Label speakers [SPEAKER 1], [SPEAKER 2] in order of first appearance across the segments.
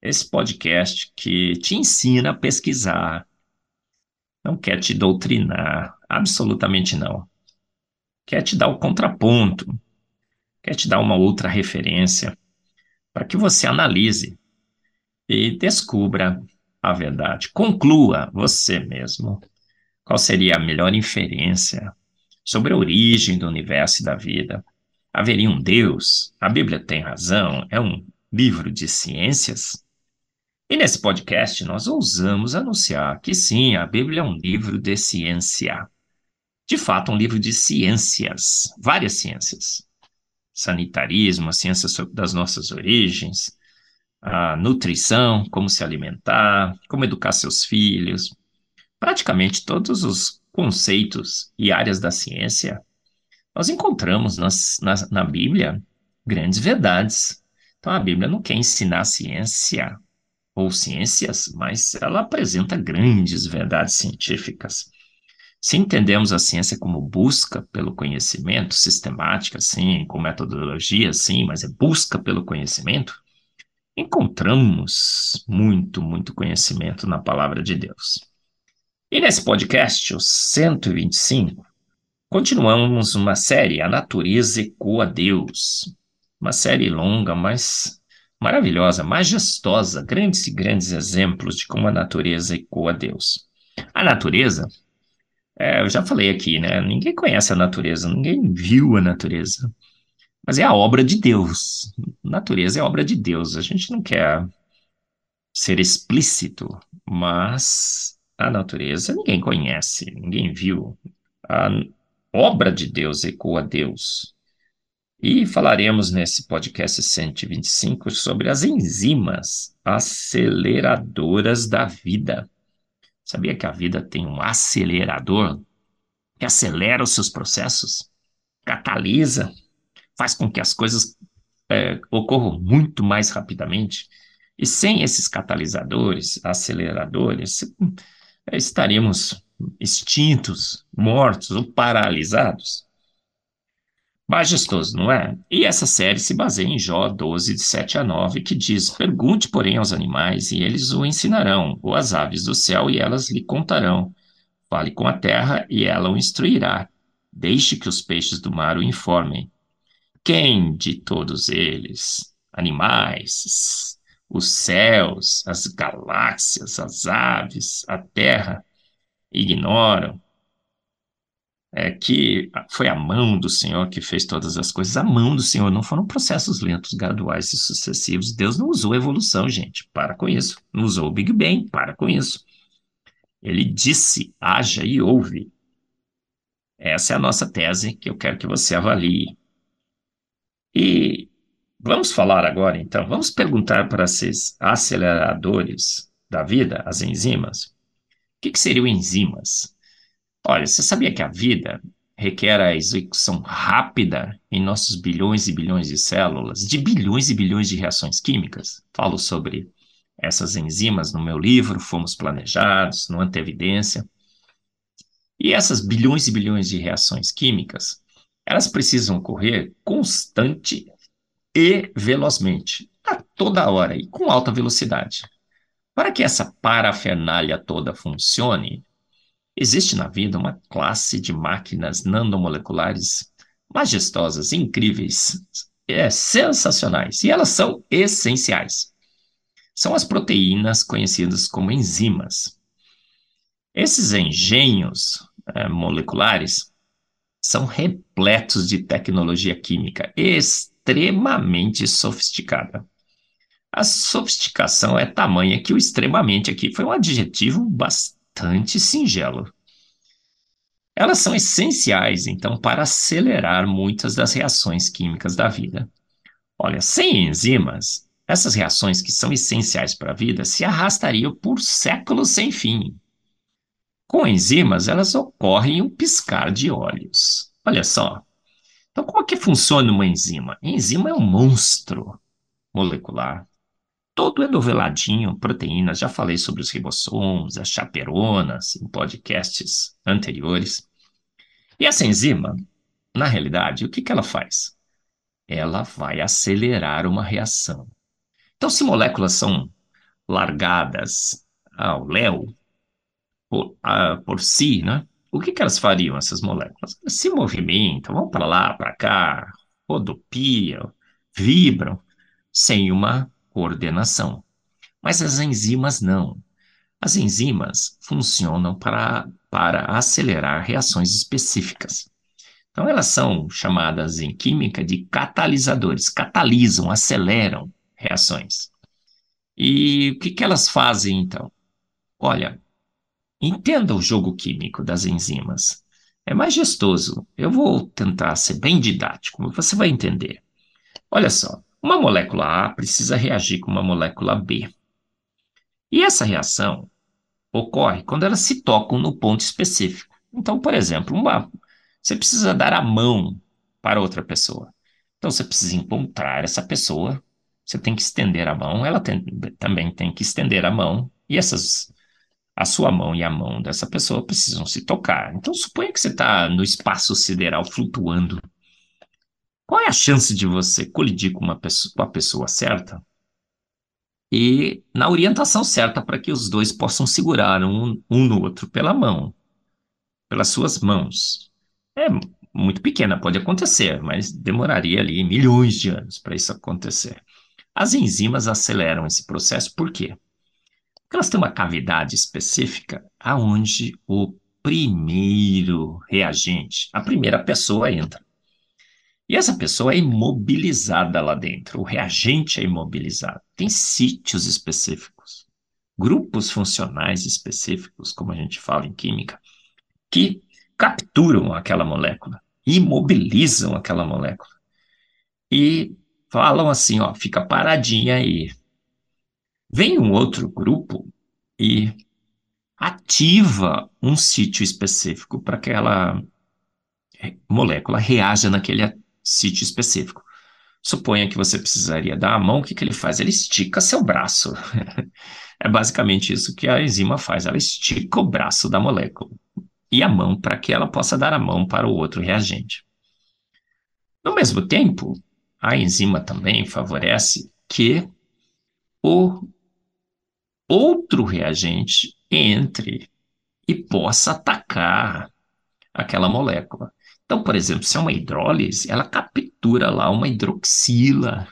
[SPEAKER 1] esse podcast que te ensina a pesquisar, não quer te doutrinar, absolutamente não. Quer te dar o contraponto, quer te dar uma outra referência para que você analise e descubra a verdade. Conclua você mesmo qual seria a melhor inferência sobre a origem do universo e da vida. Haveria um Deus? A Bíblia tem razão? É um livro de ciências? E nesse podcast nós ousamos anunciar que sim, a Bíblia é um livro de ciência. De fato, um livro de ciências, várias ciências. Sanitarismo, a ciência das nossas origens, a nutrição, como se alimentar, como educar seus filhos. Praticamente todos os conceitos e áreas da ciência, nós encontramos nas, na, na Bíblia grandes verdades. Então, a Bíblia não quer ensinar ciência ou ciências, mas ela apresenta grandes verdades científicas. Se entendemos a ciência como busca pelo conhecimento, sistemática, sim, com metodologia, sim, mas é busca pelo conhecimento, encontramos muito, muito conhecimento na palavra de Deus. E nesse podcast, o 125, continuamos uma série A Natureza Ecoa Deus. Uma série longa, mas maravilhosa, majestosa, grandes e grandes exemplos de como a natureza ecoa Deus. A natureza, é, eu já falei aqui, né? Ninguém conhece a natureza, ninguém viu a natureza mas é a obra de Deus. Natureza é obra de Deus. A gente não quer ser explícito, mas a natureza ninguém conhece, ninguém viu. A obra de Deus ecoa Deus. E falaremos nesse podcast 125 sobre as enzimas aceleradoras da vida. Sabia que a vida tem um acelerador que acelera os seus processos, catalisa faz com que as coisas é, ocorram muito mais rapidamente. E sem esses catalisadores, aceleradores, é, estaríamos extintos, mortos ou paralisados. Majestoso, não é? E essa série se baseia em Jó 12, de 7 a 9, que diz: Pergunte, porém, aos animais, e eles o ensinarão, ou às aves do céu, e elas lhe contarão. Fale com a terra, e ela o instruirá. Deixe que os peixes do mar o informem quem de todos eles, animais, os céus, as galáxias, as aves, a terra, ignoram é que foi a mão do Senhor que fez todas as coisas. A mão do Senhor não foram processos lentos, graduais e sucessivos. Deus não usou evolução, gente. Para com isso. Não usou o Big Bang. Para com isso. Ele disse: haja e ouve. Essa é a nossa tese que eu quero que você avalie. E vamos falar agora, então, vamos perguntar para esses aceleradores da vida, as enzimas, o que, que seriam enzimas? Olha, você sabia que a vida requer a execução rápida em nossos bilhões e bilhões de células, de bilhões e bilhões de reações químicas? Falo sobre essas enzimas no meu livro, Fomos Planejados, no Antevidência. E essas bilhões e bilhões de reações químicas elas precisam ocorrer constante e velozmente, a toda hora e com alta velocidade. Para que essa parafernália toda funcione, existe na vida uma classe de máquinas nanomoleculares majestosas, incríveis, é, sensacionais, e elas são essenciais. São as proteínas conhecidas como enzimas. Esses engenhos é, moleculares são repletos de tecnologia química extremamente sofisticada. A sofisticação é tamanha que o extremamente aqui foi um adjetivo bastante singelo. Elas são essenciais, então, para acelerar muitas das reações químicas da vida. Olha, sem enzimas, essas reações que são essenciais para a vida se arrastariam por séculos sem fim. Com enzimas, elas ocorrem em um piscar de olhos. Olha só. Então, como é que funciona uma enzima? A enzima é um monstro molecular todo enoveladinho, proteínas. Já falei sobre os ribossomos, as chaperonas em podcasts anteriores. E essa enzima, na realidade, o que, que ela faz? Ela vai acelerar uma reação. Então, se moléculas são largadas ao léu por, por si, né? O que, que elas fariam, essas moléculas? Elas se movimentam, vão para lá, para cá, rodopiam, vibram, sem uma coordenação. Mas as enzimas não. As enzimas funcionam para, para acelerar reações específicas. Então, elas são chamadas em química de catalisadores, catalisam, aceleram reações. E o que, que elas fazem, então? Olha, entenda o jogo químico das enzimas. É majestoso. Eu vou tentar ser bem didático, você vai entender. Olha só, uma molécula A precisa reagir com uma molécula B. E essa reação ocorre quando elas se tocam no ponto específico. Então, por exemplo, uma, você precisa dar a mão para outra pessoa. Então, você precisa encontrar essa pessoa, você tem que estender a mão, ela tem, também tem que estender a mão, e essas, a sua mão e a mão dessa pessoa precisam se tocar. Então, suponha que você está no espaço sideral flutuando qual é a chance de você colidir com, uma pessoa, com a pessoa certa e na orientação certa para que os dois possam segurar um, um no outro pela mão, pelas suas mãos? É muito pequena, pode acontecer, mas demoraria ali milhões de anos para isso acontecer. As enzimas aceleram esse processo por quê? Porque elas têm uma cavidade específica aonde o primeiro reagente, a primeira pessoa entra. E essa pessoa é imobilizada lá dentro, o reagente é imobilizado. Tem sítios específicos, grupos funcionais específicos, como a gente fala em química, que capturam aquela molécula, imobilizam aquela molécula. E falam assim, ó, fica paradinha aí. Vem um outro grupo e ativa um sítio específico para que aquela molécula reaja naquele sítio específico. Suponha que você precisaria dar a mão, o que, que ele faz? Ele estica seu braço. é basicamente isso que a enzima faz, ela estica o braço da molécula e a mão para que ela possa dar a mão para o outro reagente. No mesmo tempo, a enzima também favorece que o outro reagente entre e possa atacar aquela molécula. Então, por exemplo, se é uma hidrólise, ela captura lá uma hidroxila.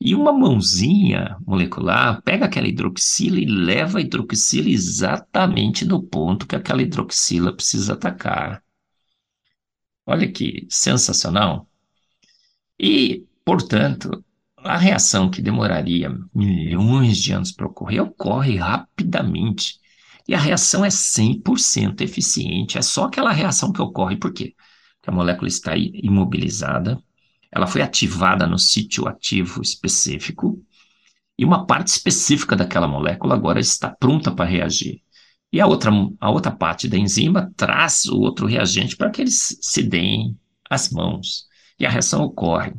[SPEAKER 1] E uma mãozinha molecular pega aquela hidroxila e leva a hidroxila exatamente no ponto que aquela hidroxila precisa atacar. Olha que sensacional. E, portanto, a reação que demoraria milhões de anos para ocorrer ocorre rapidamente e a reação é 100% eficiente. É só aquela reação que ocorre. Por quê? Porque a molécula está imobilizada, ela foi ativada no sítio ativo específico, e uma parte específica daquela molécula agora está pronta para reagir. E a outra, a outra parte da enzima traz o outro reagente para que eles se deem as mãos. E a reação ocorre.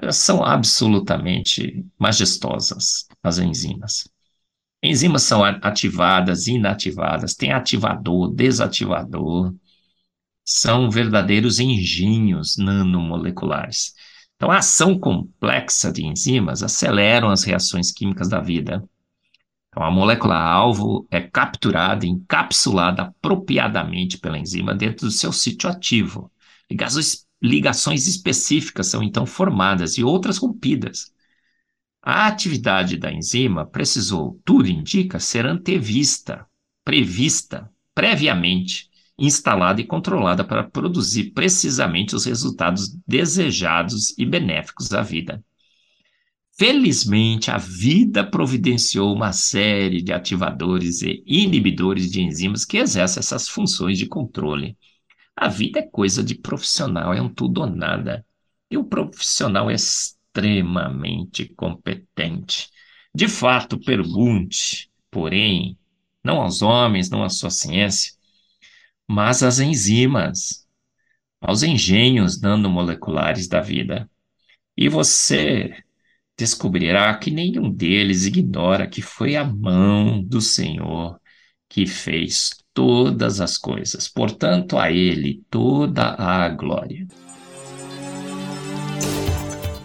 [SPEAKER 1] Elas são absolutamente majestosas, as enzimas. Enzimas são ativadas, inativadas, tem ativador, desativador. São verdadeiros engenhos nanomoleculares. Então, a ação complexa de enzimas aceleram as reações químicas da vida. Então, a molécula-alvo é capturada, encapsulada apropriadamente pela enzima dentro do seu sítio ativo. Ligações específicas são então formadas e outras rompidas. A atividade da enzima precisou, tudo indica, ser antevista, prevista, previamente, instalada e controlada para produzir precisamente os resultados desejados e benéficos à vida. Felizmente, a vida providenciou uma série de ativadores e inibidores de enzimas que exercem essas funções de controle. A vida é coisa de profissional, é um tudo ou nada. E o profissional é extremamente competente. De fato, pergunte, porém, não aos homens, não à sua ciência, mas às enzimas, aos engenhos nanomoleculares da vida. E você descobrirá que nenhum deles ignora que foi a mão do Senhor que fez todas as coisas. Portanto, a Ele toda a glória.